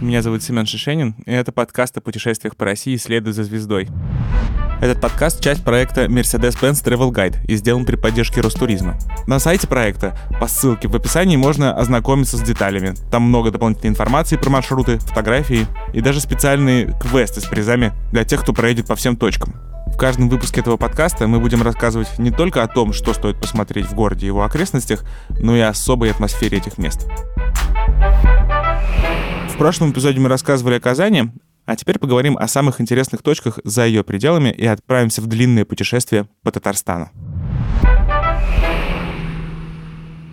Меня зовут Семен Шишенин, и это подкаст о путешествиях по России «Следуй за звездой». Этот подкаст — часть проекта Mercedes-Benz Travel Guide и сделан при поддержке Ростуризма. На сайте проекта по ссылке в описании можно ознакомиться с деталями. Там много дополнительной информации про маршруты, фотографии и даже специальные квесты с призами для тех, кто проедет по всем точкам. В каждом выпуске этого подкаста мы будем рассказывать не только о том, что стоит посмотреть в городе и его окрестностях, но и о особой атмосфере этих мест. В прошлом эпизоде мы рассказывали о Казани, а теперь поговорим о самых интересных точках за ее пределами и отправимся в длинное путешествие по Татарстану.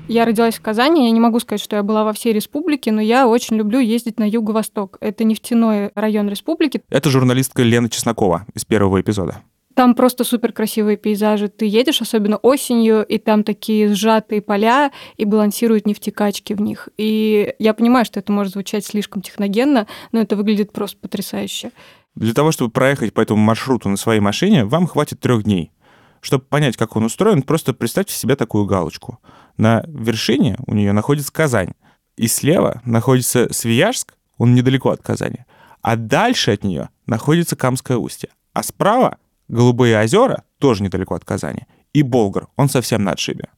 Я родилась в Казани, я не могу сказать, что я была во всей республике, но я очень люблю ездить на юго-восток. Это нефтяной район республики. Это журналистка Лена Чеснокова из первого эпизода. Там просто супер красивые пейзажи. Ты едешь, особенно осенью, и там такие сжатые поля, и балансируют нефтекачки в них. И я понимаю, что это может звучать слишком техногенно, но это выглядит просто потрясающе. Для того, чтобы проехать по этому маршруту на своей машине, вам хватит трех дней. Чтобы понять, как он устроен, просто представьте себе такую галочку. На вершине у нее находится Казань, и слева находится Свияжск, он недалеко от Казани, а дальше от нее находится Камское устье, а справа Голубые озера, тоже недалеко от Казани, и Болгар, он совсем на отшибе.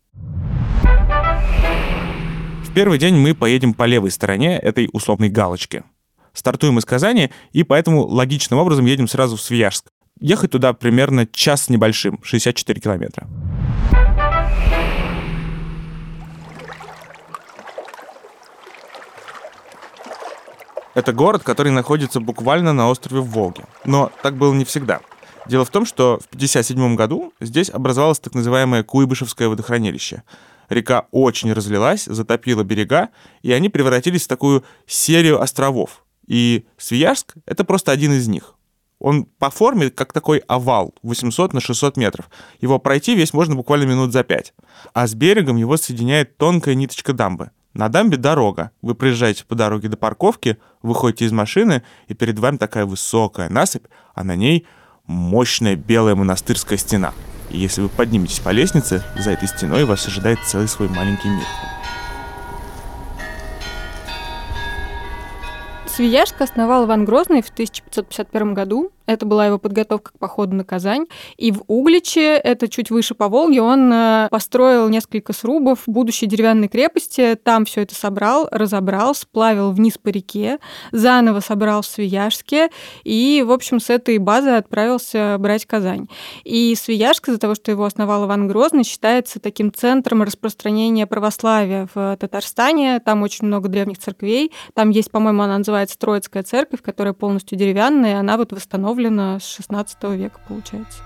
В первый день мы поедем по левой стороне этой условной галочки. Стартуем из Казани, и поэтому логичным образом едем сразу в Свияжск. Ехать туда примерно час с небольшим, 64 километра. Это город, который находится буквально на острове в Волге. Но так было не всегда. Дело в том, что в 1957 году здесь образовалось так называемое Куйбышевское водохранилище. Река очень разлилась, затопила берега, и они превратились в такую серию островов. И Свияжск — это просто один из них. Он по форме как такой овал, 800 на 600 метров. Его пройти весь можно буквально минут за пять. А с берегом его соединяет тонкая ниточка дамбы. На дамбе дорога. Вы приезжаете по дороге до парковки, выходите из машины, и перед вами такая высокая насыпь, а на ней мощная белая монастырская стена. И если вы подниметесь по лестнице, за этой стеной вас ожидает целый свой маленький мир. Свияжск основал Иван Грозный в 1551 году. Это была его подготовка к походу на Казань. И в Угличе, это чуть выше по Волге, он э, построил несколько срубов будущей деревянной крепости. Там все это собрал, разобрал, сплавил вниз по реке, заново собрал в Свияжске. И, в общем, с этой базы отправился брать Казань. И Свияжск, из-за того, что его основал Иван Грозный, считается таким центром распространения православия в Татарстане. Там очень много древних церквей. Там есть, по-моему, она называется Троицкая церковь, которая полностью деревянная, она вот восстановлена установлена с 16 века, получается.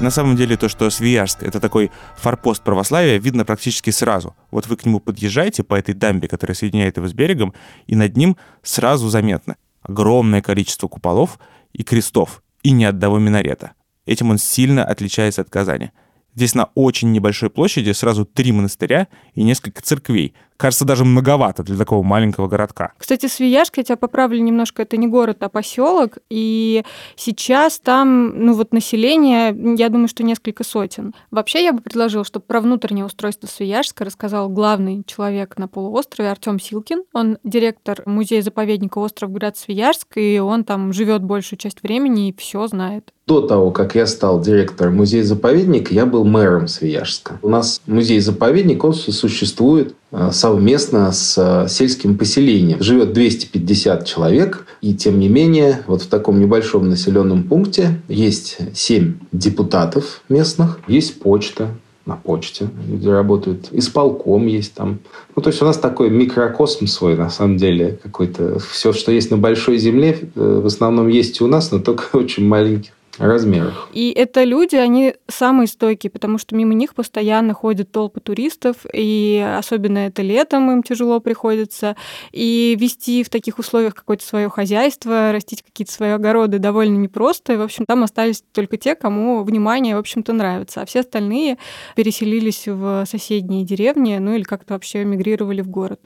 На самом деле то, что Свияжск — это такой форпост православия, видно практически сразу. Вот вы к нему подъезжаете по этой дамбе, которая соединяет его с берегом, и над ним сразу заметно огромное количество куполов и крестов, и ни одного минарета. Этим он сильно отличается от Казани. Здесь на очень небольшой площади сразу три монастыря и несколько церквей. Кажется, даже многовато для такого маленького городка. Кстати, Свияжск, я тебя поправлю немножко, это не город, а поселок. И сейчас там, ну вот население, я думаю, что несколько сотен. Вообще, я бы предложила, чтобы про внутреннее устройство Свияжска рассказал главный человек на полуострове Артем Силкин. Он директор музея-заповедника остров Град Свияжск, и он там живет большую часть времени и все знает. До того, как я стал директором музея-заповедника, я был мэром Свияжска. У нас музей-заповедник, он существует Э, совместно с э, сельским поселением. Живет 250 человек, и тем не менее, вот в таком небольшом населенном пункте есть 7 депутатов местных, есть почта, на почте, где работают. Исполком есть там. Ну, то есть у нас такой микрокосм свой, на самом деле, какой-то. Все, что есть на большой земле, э, в основном есть и у нас, но только очень маленьких размерах. И это люди, они самые стойкие, потому что мимо них постоянно ходят толпы туристов, и особенно это летом им тяжело приходится. И вести в таких условиях какое-то свое хозяйство, растить какие-то свои огороды довольно непросто. И, в общем, там остались только те, кому внимание, в общем-то, нравится. А все остальные переселились в соседние деревни, ну или как-то вообще мигрировали в город.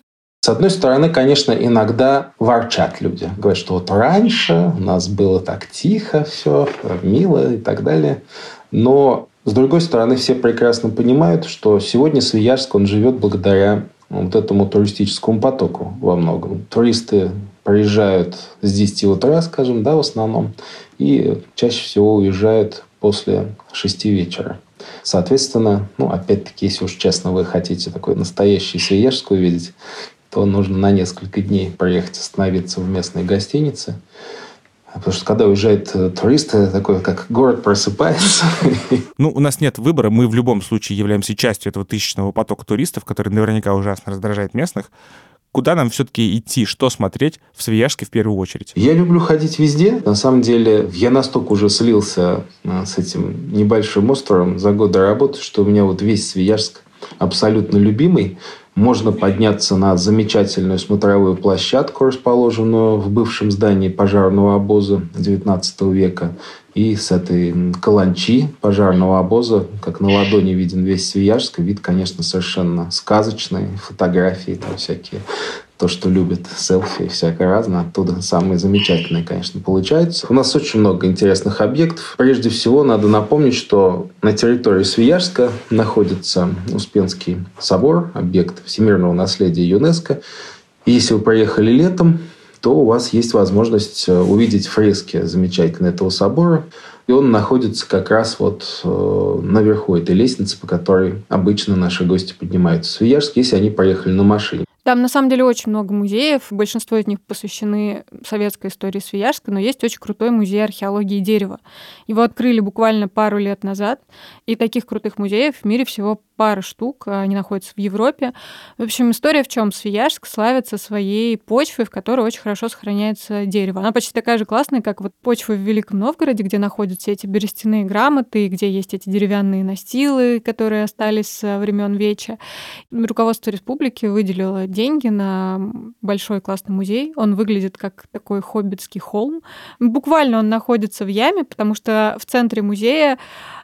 С одной стороны, конечно, иногда ворчат люди. Говорят, что вот раньше у нас было так тихо все, мило и так далее. Но С другой стороны, все прекрасно понимают, что сегодня Свияжск, он живет благодаря вот этому туристическому потоку во многом. Туристы приезжают с 10 утра, скажем, да, в основном, и чаще всего уезжают после 6 вечера. Соответственно, ну, опять-таки, если уж честно вы хотите такой настоящий Свияжск увидеть, то нужно на несколько дней проехать, остановиться в местной гостинице. Потому что когда уезжает э, турист, такой, как город просыпается. Ну, у нас нет выбора. Мы в любом случае являемся частью этого тысячного потока туристов, который наверняка ужасно раздражает местных. Куда нам все-таки идти, что смотреть в Свияжске в первую очередь? Я люблю ходить везде. На самом деле, я настолько уже слился э, с этим небольшим островом за годы работы, что у меня вот весь Свияжск абсолютно любимый. Можно подняться на замечательную смотровую площадку, расположенную в бывшем здании пожарного обоза XIX века. И с этой каланчи пожарного обоза, как на ладони виден весь Свияжск, вид, конечно, совершенно сказочный. Фотографии там всякие то, что любят селфи и всякое разное, оттуда самые замечательные, конечно, получаются. У нас очень много интересных объектов. Прежде всего, надо напомнить, что на территории Свияжска находится Успенский собор, объект всемирного наследия ЮНЕСКо. И если вы проехали летом, то у вас есть возможность э, увидеть фрески замечательные этого собора. И он находится как раз вот э, наверху этой лестницы, по которой обычно наши гости поднимаются в Свияжск, если они поехали на машине. Там на самом деле очень много музеев, большинство из них посвящены советской истории Свияжска, но есть очень крутой музей археологии дерева. Его открыли буквально пару лет назад, и таких крутых музеев в мире всего пара штук, а они находятся в Европе. В общем, история в чем? Свияжск славится своей почвой, в которой очень хорошо сохраняется дерево. Она почти такая же классная, как вот почва в Великом Новгороде, где находятся эти берестяные грамоты, где есть эти деревянные настилы, которые остались с времен Веча. Руководство республики выделило деньги на большой классный музей. Он выглядит как такой хоббитский холм. Буквально он находится в яме, потому что в центре музея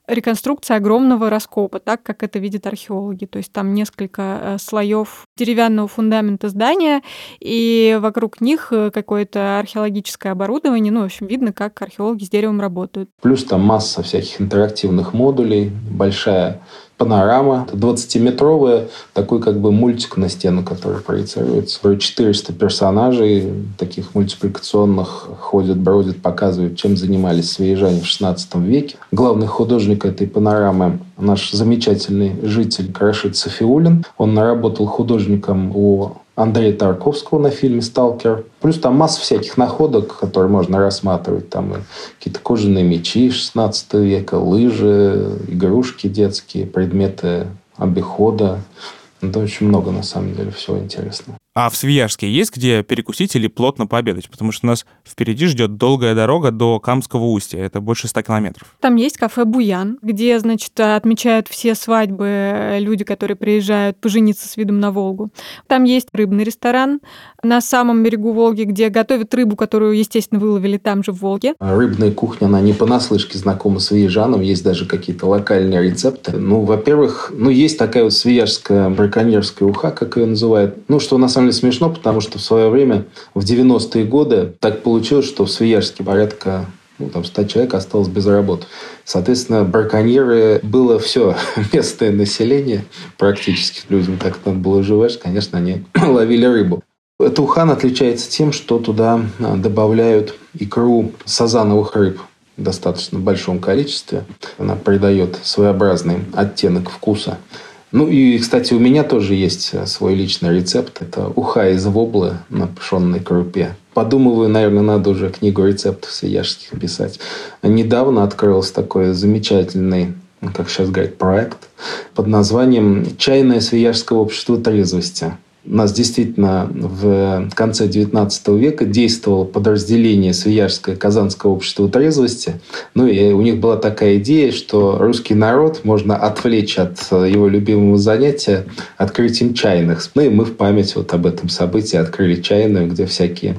реконструкция огромного раскопа, так как это видят археологи. То есть там несколько э, слоев деревянного фундамента здания, и вокруг них э, какое-то археологическое оборудование. Ну, в общем, видно, как археологи с деревом работают. Плюс там масса всяких интерактивных модулей, большая панорама, 20-метровая, такой как бы мультик на стену, который проецируется. 400 персонажей таких мультипликационных ходят, бродят, показывают, чем занимались свияжане в 16 веке. Главный художник этой панорамы наш замечательный житель Крашит Софиулин. Он наработал художником у Андрея Тарковского на фильме «Сталкер». Плюс там масса всяких находок, которые можно рассматривать. Там какие-то кожаные мечи 16 века, лыжи, игрушки детские, предметы обихода. Это очень много, на самом деле, всего интересного. А в Свияжске есть где перекусить или плотно пообедать? Потому что у нас впереди ждет долгая дорога до Камского устья. Это больше 100 километров. Там есть кафе «Буян», где, значит, отмечают все свадьбы э, люди, которые приезжают пожениться с видом на Волгу. Там есть рыбный ресторан на самом берегу Волги, где готовят рыбу, которую, естественно, выловили там же в Волге. Рыбная кухня, она не понаслышке знакома с Виежаном. Есть даже какие-то локальные рецепты. Ну, во-первых, ну, есть такая вот свияжская браконьерская уха, как ее называют. Ну, что на самом самом деле смешно, потому что в свое время, в 90-е годы, так получилось, что в Свияжске порядка ну, там 100 человек осталось без работы. Соответственно, браконьеры было все, местное население практически людям, как надо было живешь, конечно, они ловили рыбу. Эта ухан отличается тем, что туда а, добавляют икру сазановых рыб в достаточно большом количестве. Она придает своеобразный оттенок вкуса. Ну и, кстати, у меня тоже есть э, свой личный рецепт. Это уха из воблы на пшенной крупе. Подумываю, наверное, надо уже книгу рецептов свияжских писать. Недавно открылся такой замечательный ну, как сейчас говорят, проект под названием «Чайное свияжское общество трезвости». У нас действительно в конце XIX века действовало подразделение Свияжское Казанское общество трезвости. Ну и у них была такая идея, что русский народ можно отвлечь от его любимого занятия открытием чайных. Ну и мы в память вот об этом событии открыли чайную, где всякие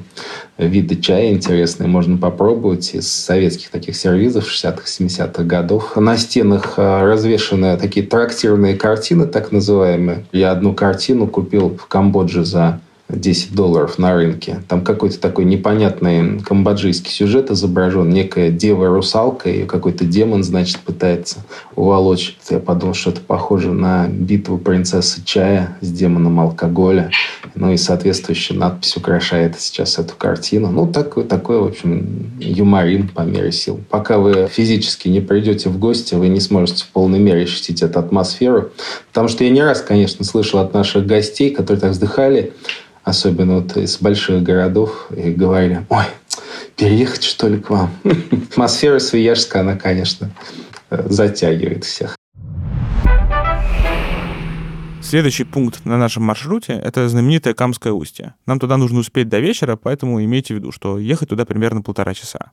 виды чая интересные можно попробовать из советских таких сервизов 60-х, 70-х годов. На стенах а, развешаны такие трактирные картины, так называемые. Я одну картину купил в Камбодже за 10 долларов на рынке. Там какой-то такой непонятный камбоджийский сюжет изображен. Некая дева-русалка, и какой-то демон, значит, пытается уволочь. Я подумал, что это похоже на битву принцессы чая с демоном алкоголя. Ну и соответствующая надпись украшает сейчас эту картину. Ну, такой, такой в общем, юморин по мере сил. Пока вы физически не придете в гости, вы не сможете в полной мере ощутить эту атмосферу. Потому что я не раз, конечно, слышал от наших гостей, которые так вздыхали, особенно вот из больших городов, и говорили, ой, переехать что ли к вам? Атмосфера Свияжска, она, конечно, затягивает всех. Следующий пункт на нашем маршруте — это знаменитое Камское устье. Нам туда нужно успеть до вечера, поэтому имейте в виду, что ехать туда примерно полтора часа.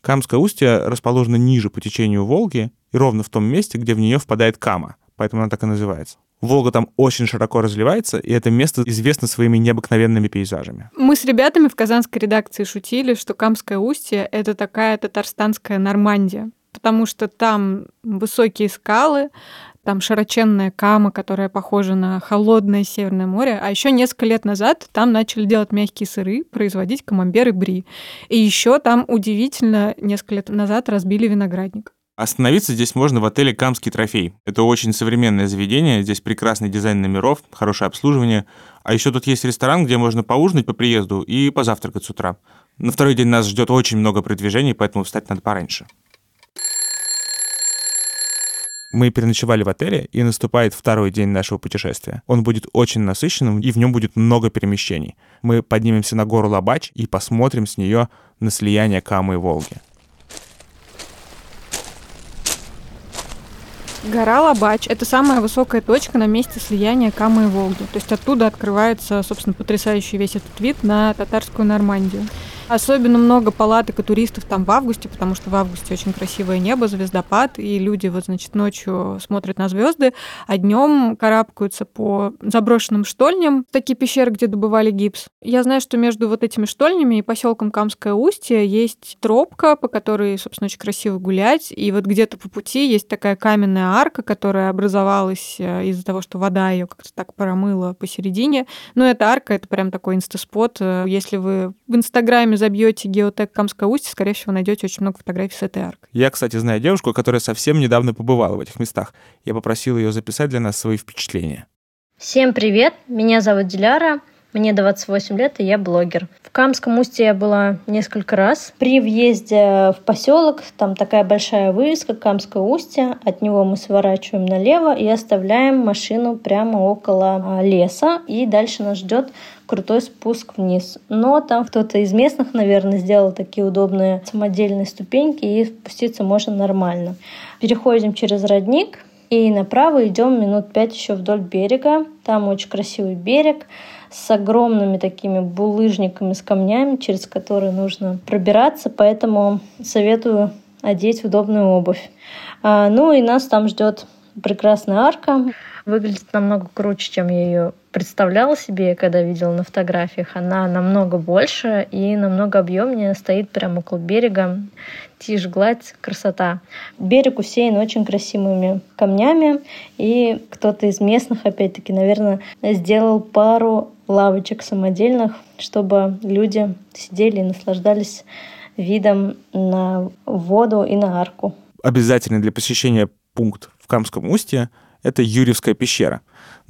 Камское устье расположено ниже по течению Волги и ровно в том месте, где в нее впадает Кама, поэтому она так и называется. Волга там очень широко разливается, и это место известно своими необыкновенными пейзажами. Мы с ребятами в казанской редакции шутили, что Камское устье — это такая татарстанская Нормандия, потому что там высокие скалы, там широченная кама, которая похожа на холодное Северное море. А еще несколько лет назад там начали делать мягкие сыры, производить камамбер и бри. И еще там удивительно несколько лет назад разбили виноградник. Остановиться здесь можно в отеле «Камский трофей». Это очень современное заведение, здесь прекрасный дизайн номеров, хорошее обслуживание. А еще тут есть ресторан, где можно поужинать по приезду и позавтракать с утра. На второй день нас ждет очень много продвижений, поэтому встать надо пораньше. Мы переночевали в отеле, и наступает второй день нашего путешествия. Он будет очень насыщенным, и в нем будет много перемещений. Мы поднимемся на гору Лабач и посмотрим с нее на слияние Камы и Волги. Гора Лабач — это самая высокая точка на месте слияния Камы и Волги. То есть оттуда открывается, собственно, потрясающий весь этот вид на татарскую Нормандию. Особенно много палаток и туристов там в августе, потому что в августе очень красивое небо, звездопад, и люди вот, значит, ночью смотрят на звезды, а днем карабкаются по заброшенным штольням, такие пещеры, где добывали гипс. Я знаю, что между вот этими штольнями и поселком Камское устье есть тропка, по которой, собственно, очень красиво гулять, и вот где-то по пути есть такая каменная арка, которая образовалась э, из-за того, что вода ее как-то так промыла посередине. Но эта арка — это прям такой инстаспот. Э, если вы в Инстаграме забьете геотек Камское устье, скорее всего, найдете очень много фотографий с этой аркой. Я, кстати, знаю девушку, которая совсем недавно побывала в этих местах. Я попросил ее записать для нас свои впечатления. Всем привет, меня зовут Диляра. Мне 28 лет, и я блогер. В Камском устье я была несколько раз. При въезде в поселок, там такая большая вывеска Камское устье. От него мы сворачиваем налево и оставляем машину прямо около а, леса. И дальше нас ждет крутой спуск вниз. Но там кто-то из местных, наверное, сделал такие удобные самодельные ступеньки, и спуститься можно нормально. Переходим через родник, и направо идем минут пять еще вдоль берега. Там очень красивый берег с огромными такими булыжниками, с камнями, через которые нужно пробираться, поэтому советую одеть удобную обувь. А, ну и нас там ждет прекрасная арка. Выглядит намного круче, чем я ее представляла себе, когда видела на фотографиях. Она намного больше и намного объемнее, стоит прямо около берега. Тишь, гладь, красота. Берег усеян очень красивыми камнями, и кто-то из местных, опять-таки, наверное, сделал пару лавочек самодельных, чтобы люди сидели и наслаждались видом на воду и на арку. Обязательно для посещения пункт в Камском устье — это Юрьевская пещера.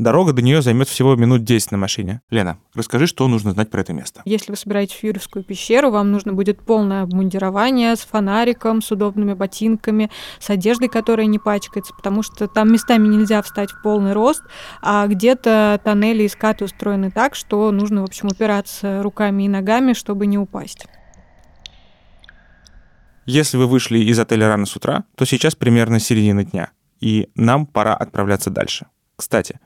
Дорога до нее займет всего минут 10 на машине. Лена, расскажи, что нужно знать про это место. Если вы собираетесь в Юрьевскую пещеру, вам нужно будет полное обмундирование с фонариком, с удобными ботинками, с одеждой, которая не пачкается, потому что там местами нельзя встать в полный рост, а где-то тоннели и скаты устроены так, что нужно, в общем, упираться руками и ногами, чтобы не упасть. Если вы вышли из отеля рано с утра, то сейчас примерно середина дня, и нам пора отправляться дальше. Кстати,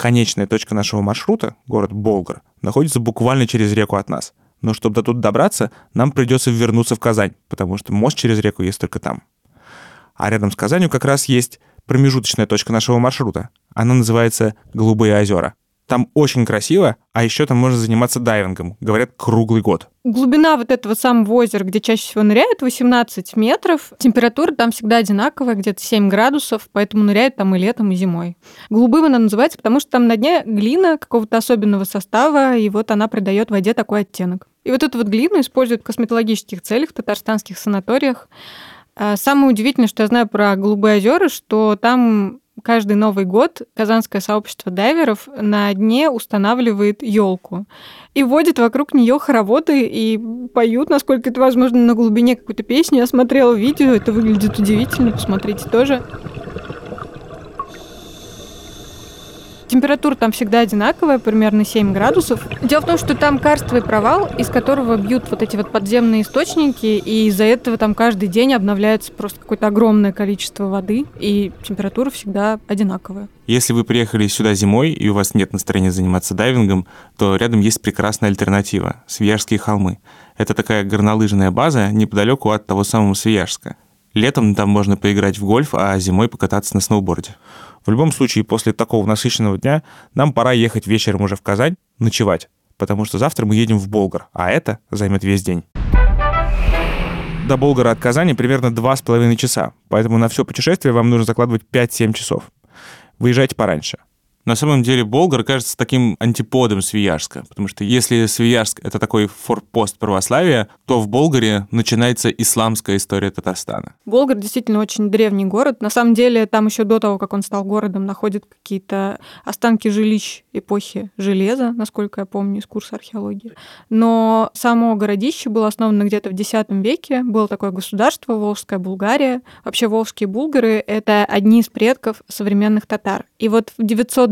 конечная точка нашего маршрута, город Болгар, находится буквально через реку от нас. Но чтобы до туда добраться, нам придется вернуться в Казань, потому что мост через реку есть только там. А рядом с Казанью как раз есть промежуточная точка нашего маршрута. Она называется Голубые озера. Там очень красиво, а еще там можно заниматься дайвингом. Говорят, круглый год. Глубина вот этого самого озера, где чаще всего ныряют, 18 метров. Температура там всегда одинаковая, где-то 7 градусов, поэтому ныряют там и летом, и зимой. Голубым она называется, потому что там на дне глина какого-то особенного состава, и вот она придает воде такой оттенок. И вот эту вот глину используют в косметологических целях в татарстанских санаториях. А самое удивительное, что я знаю про Голубые озера, что там каждый Новый год Казанское сообщество дайверов на дне устанавливает елку и водит вокруг нее хороводы и поют, насколько это возможно, на глубине какую-то песню. Я смотрела видео, это выглядит удивительно, посмотрите тоже. Температура там всегда одинаковая, примерно 7 градусов. Дело в том, что там карстовый провал, из которого бьют вот эти вот подземные источники, и из-за этого там каждый день обновляется просто какое-то огромное количество воды, и температура всегда одинаковая. Если вы приехали сюда зимой, и у вас нет настроения заниматься дайвингом, то рядом есть прекрасная альтернатива – Свияжские холмы. Это такая горнолыжная база неподалеку от того самого Свияжска. Летом там можно поиграть в гольф, а зимой покататься на сноуборде. В любом случае, после такого насыщенного дня нам пора ехать вечером уже в Казань ночевать, потому что завтра мы едем в Болгар, а это займет весь день. До Болгара от Казани примерно 2,5 часа, поэтому на все путешествие вам нужно закладывать 5-7 часов. Выезжайте пораньше. На самом деле Болгар кажется таким антиподом Свияжска, потому что если Свияжск — это такой форпост православия, то в Болгаре начинается исламская история Татарстана. Болгар действительно очень древний город. На самом деле там еще до того, как он стал городом, находят какие-то останки жилищ эпохи железа, насколько я помню из курса археологии. Но само городище было основано где-то в X веке. Было такое государство, Волжская Булгария. Вообще волжские булгары — это одни из предков современных татар. И вот в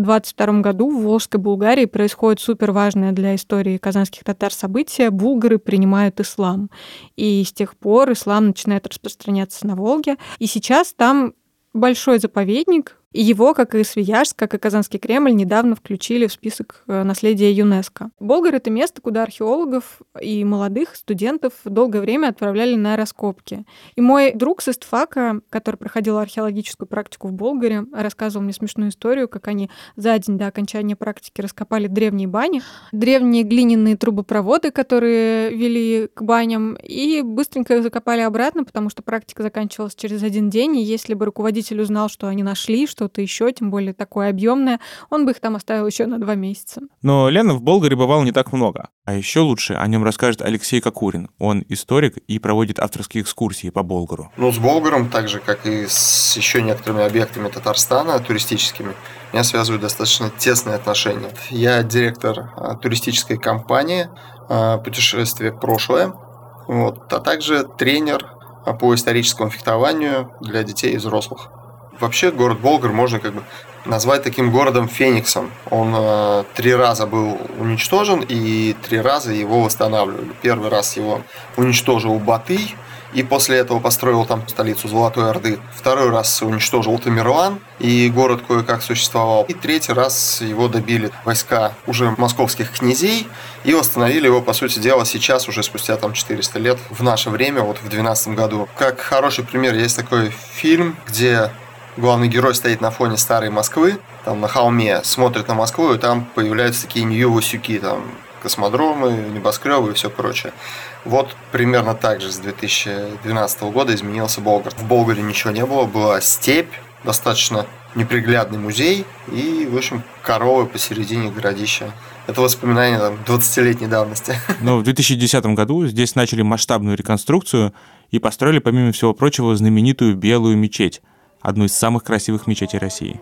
922 году в Волжской Булгарии происходит супер важное для истории казанских татар событие. Булгары принимают ислам. И с тех пор ислам начинает распространяться на Волге. И сейчас там большой заповедник, и его, как и Свияжск, как и Казанский Кремль, недавно включили в список э, наследия ЮНЕСКО. Болгар — это место, куда археологов и молодых студентов долгое время отправляли на раскопки. И мой друг с Истфака, который проходил археологическую практику в Болгаре, рассказывал мне смешную историю, как они за день до окончания практики раскопали древние бани, древние глиняные трубопроводы, которые вели к баням, и быстренько их закопали обратно, потому что практика заканчивалась через один день, и если бы руководитель узнал, что они нашли, что-то еще, тем более такое объемное, он бы их там оставил еще на два месяца. Но Лена в Болгаре бывал не так много. А еще лучше о нем расскажет Алексей Кокурин. Он историк и проводит авторские экскурсии по Болгару. Ну, с Болгаром, так же, как и с еще некоторыми объектами Татарстана, туристическими, меня связывают достаточно тесные отношения. Я директор а, туристической компании а, «Путешествие прошлое», вот, а также тренер а, по историческому фехтованию для детей и взрослых. Вообще город Болгар можно как бы назвать таким городом Фениксом. Он э, три раза был уничтожен и три раза его восстанавливали. Первый раз его уничтожил Батый, и после этого построил там столицу Золотой Орды. Второй раз уничтожил Тамерлан, и город кое-как существовал. И третий раз его добили войска уже московских князей и восстановили его, по сути дела, сейчас, уже спустя там 400 лет, в наше время, вот в 12 году. Как хороший пример, есть такой фильм, где главный герой стоит на фоне старой Москвы, там на холме, смотрит на Москву, и там появляются такие Нью-Васюки, там космодромы, небоскребы и все прочее. Вот примерно так же с 2012 года изменился Болгар. В Болгаре ничего не было, была степь, достаточно неприглядный музей и, в общем, коровы посередине городища. Это воспоминания там, 20-летней давности. Но в 2010 году здесь начали масштабную реконструкцию и построили, помимо всего прочего, знаменитую Белую мечеть, одну из самых красивых мечетей России.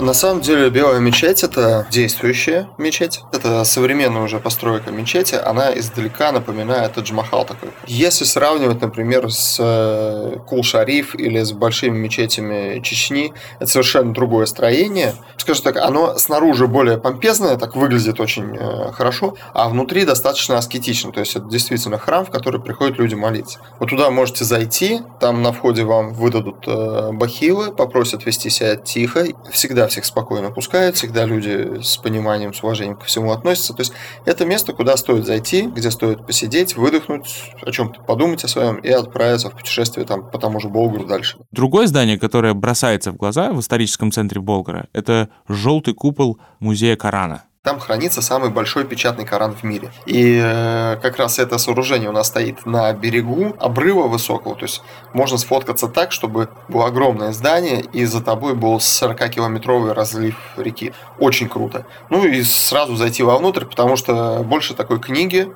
На самом деле Белая мечеть это действующая мечеть. Это современная уже постройка мечети. Она издалека напоминает Тадж-Махал такой. Если сравнивать, например, с э, Кул-Шариф или с большими мечетями Чечни, это совершенно другое строение. Скажем так, оно снаружи более помпезное, так выглядит очень э, хорошо, а внутри достаточно аскетично. То есть это действительно храм, в который приходят люди молиться. Вот туда можете зайти, там на входе вам выдадут э, бахилы, попросят вести себя тихо. Всегда всех спокойно пускают, всегда люди с пониманием, с уважением ко всему относятся. То есть это место, куда стоит зайти, где стоит посидеть, выдохнуть, о чем-то подумать о своем и отправиться в путешествие там по тому же Болгру дальше. Другое здание, которое бросается в глаза в историческом центре Болгара, это желтый купол музея Корана. Там хранится самый большой печатный Коран в мире. И э, как раз это сооружение у нас стоит на берегу обрыва высокого. То есть можно сфоткаться так, чтобы было огромное здание, и за тобой был 40-километровый разлив реки. Очень круто. Ну и сразу зайти вовнутрь, потому что больше такой книги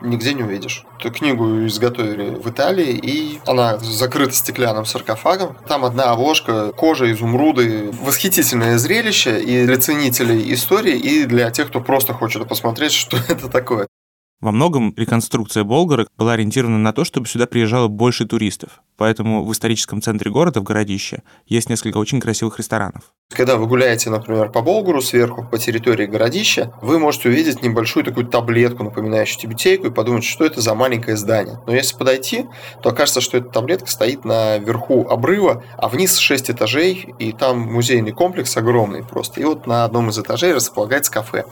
нигде не увидишь. Эту книгу изготовили в Италии, и она закрыта стеклянным саркофагом. Там одна обложка, кожа, изумруды. Восхитительное зрелище и для ценителей истории, и для тех, кто просто хочет посмотреть, что это такое. Во многом реконструкция Болгара была ориентирована на то, чтобы сюда приезжало больше туристов. Поэтому в историческом центре города, в городище, есть несколько очень красивых ресторанов. Когда вы гуляете, например, по Болгуру сверху, по территории городища, вы можете увидеть небольшую такую таблетку, напоминающую тибетейку, и подумать, что это за маленькое здание. Но если подойти, то окажется, что эта таблетка стоит на верху обрыва, а вниз 6 этажей, и там музейный комплекс огромный просто. И вот на одном из этажей располагается кафе.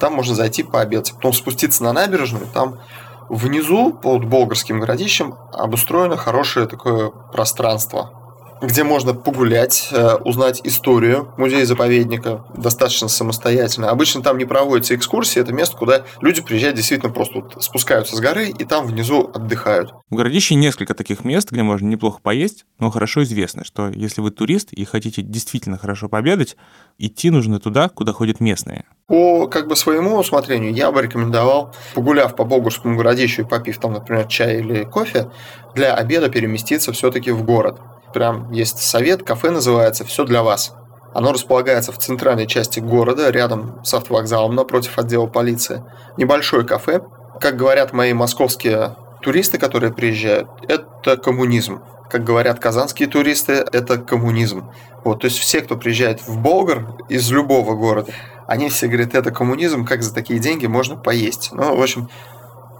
Там можно зайти пообедать, потом спуститься на набережную, там внизу под болгарским городищем обустроено хорошее такое пространство, где можно погулять, э, узнать историю музея-заповедника достаточно самостоятельно. Обычно там не проводятся экскурсии, это место, куда люди приезжают действительно просто вот спускаются с горы и там внизу отдыхают. В городище несколько таких мест, где можно неплохо поесть, но хорошо известно, что если вы турист и хотите действительно хорошо пообедать, идти нужно туда, куда ходят местные. По как бы своему усмотрению я бы рекомендовал, погуляв по Болгурскому городищу и попив там, например, чай или кофе, для обеда переместиться все-таки в город прям есть совет, кафе называется «Все для вас». Оно располагается в центральной части города, рядом с автовокзалом, напротив отдела полиции. Небольшое кафе. Как говорят мои московские туристы, которые приезжают, это коммунизм. Как говорят казанские туристы, это коммунизм. Вот, то есть все, кто приезжает в Болгар из любого города, они все говорят, это коммунизм, как за такие деньги можно поесть. Ну, в общем,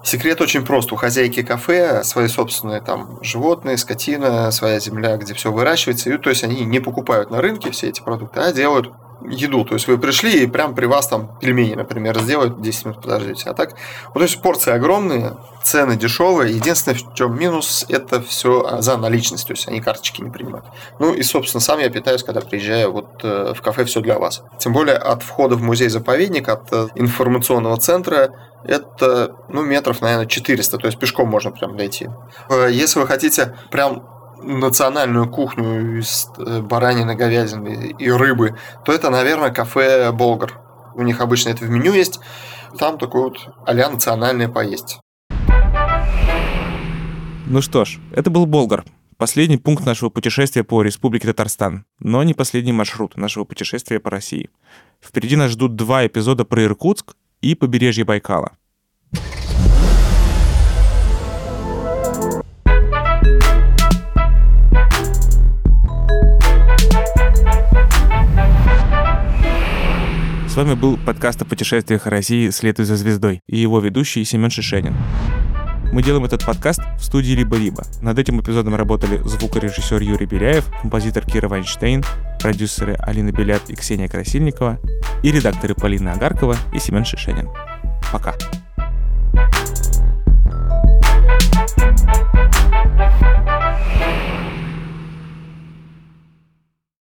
Секрет очень прост. У хозяйки кафе свои собственные там животные, скотина, своя земля, где все выращивается. И, то есть они не покупают на рынке все эти продукты, а делают еду. То есть вы пришли и прям при вас там пельмени, например, сделают, 10 минут подождите. А так, вот, то есть порции огромные, цены дешевые. Единственное, в чем минус, это все за наличность. То есть они карточки не принимают. Ну и, собственно, сам я питаюсь, когда приезжаю вот э, в кафе «Все для вас». Тем более от входа в музей-заповедник, от э, информационного центра это, ну, метров, наверное, 400, то есть пешком можно прям дойти. Э, если вы хотите прям национальную кухню из э, баранины, говядины и рыбы, то это, наверное, кафе «Болгар». У них обычно это в меню есть. Там такое вот а-ля национальное поесть. Ну что ж, это был «Болгар». Последний пункт нашего путешествия по Республике Татарстан, но не последний маршрут нашего путешествия по России. Впереди нас ждут два эпизода про Иркутск и побережье Байкала. С вами был подкаст о путешествиях России «Следуй за звездой» и его ведущий Семен Шишенин. Мы делаем этот подкаст в студии «Либо-либо». Над этим эпизодом работали звукорежиссер Юрий Беляев, композитор Кира Вайнштейн, продюсеры Алина Белят и Ксения Красильникова и редакторы Полина Агаркова и Семен Шишенин. Пока.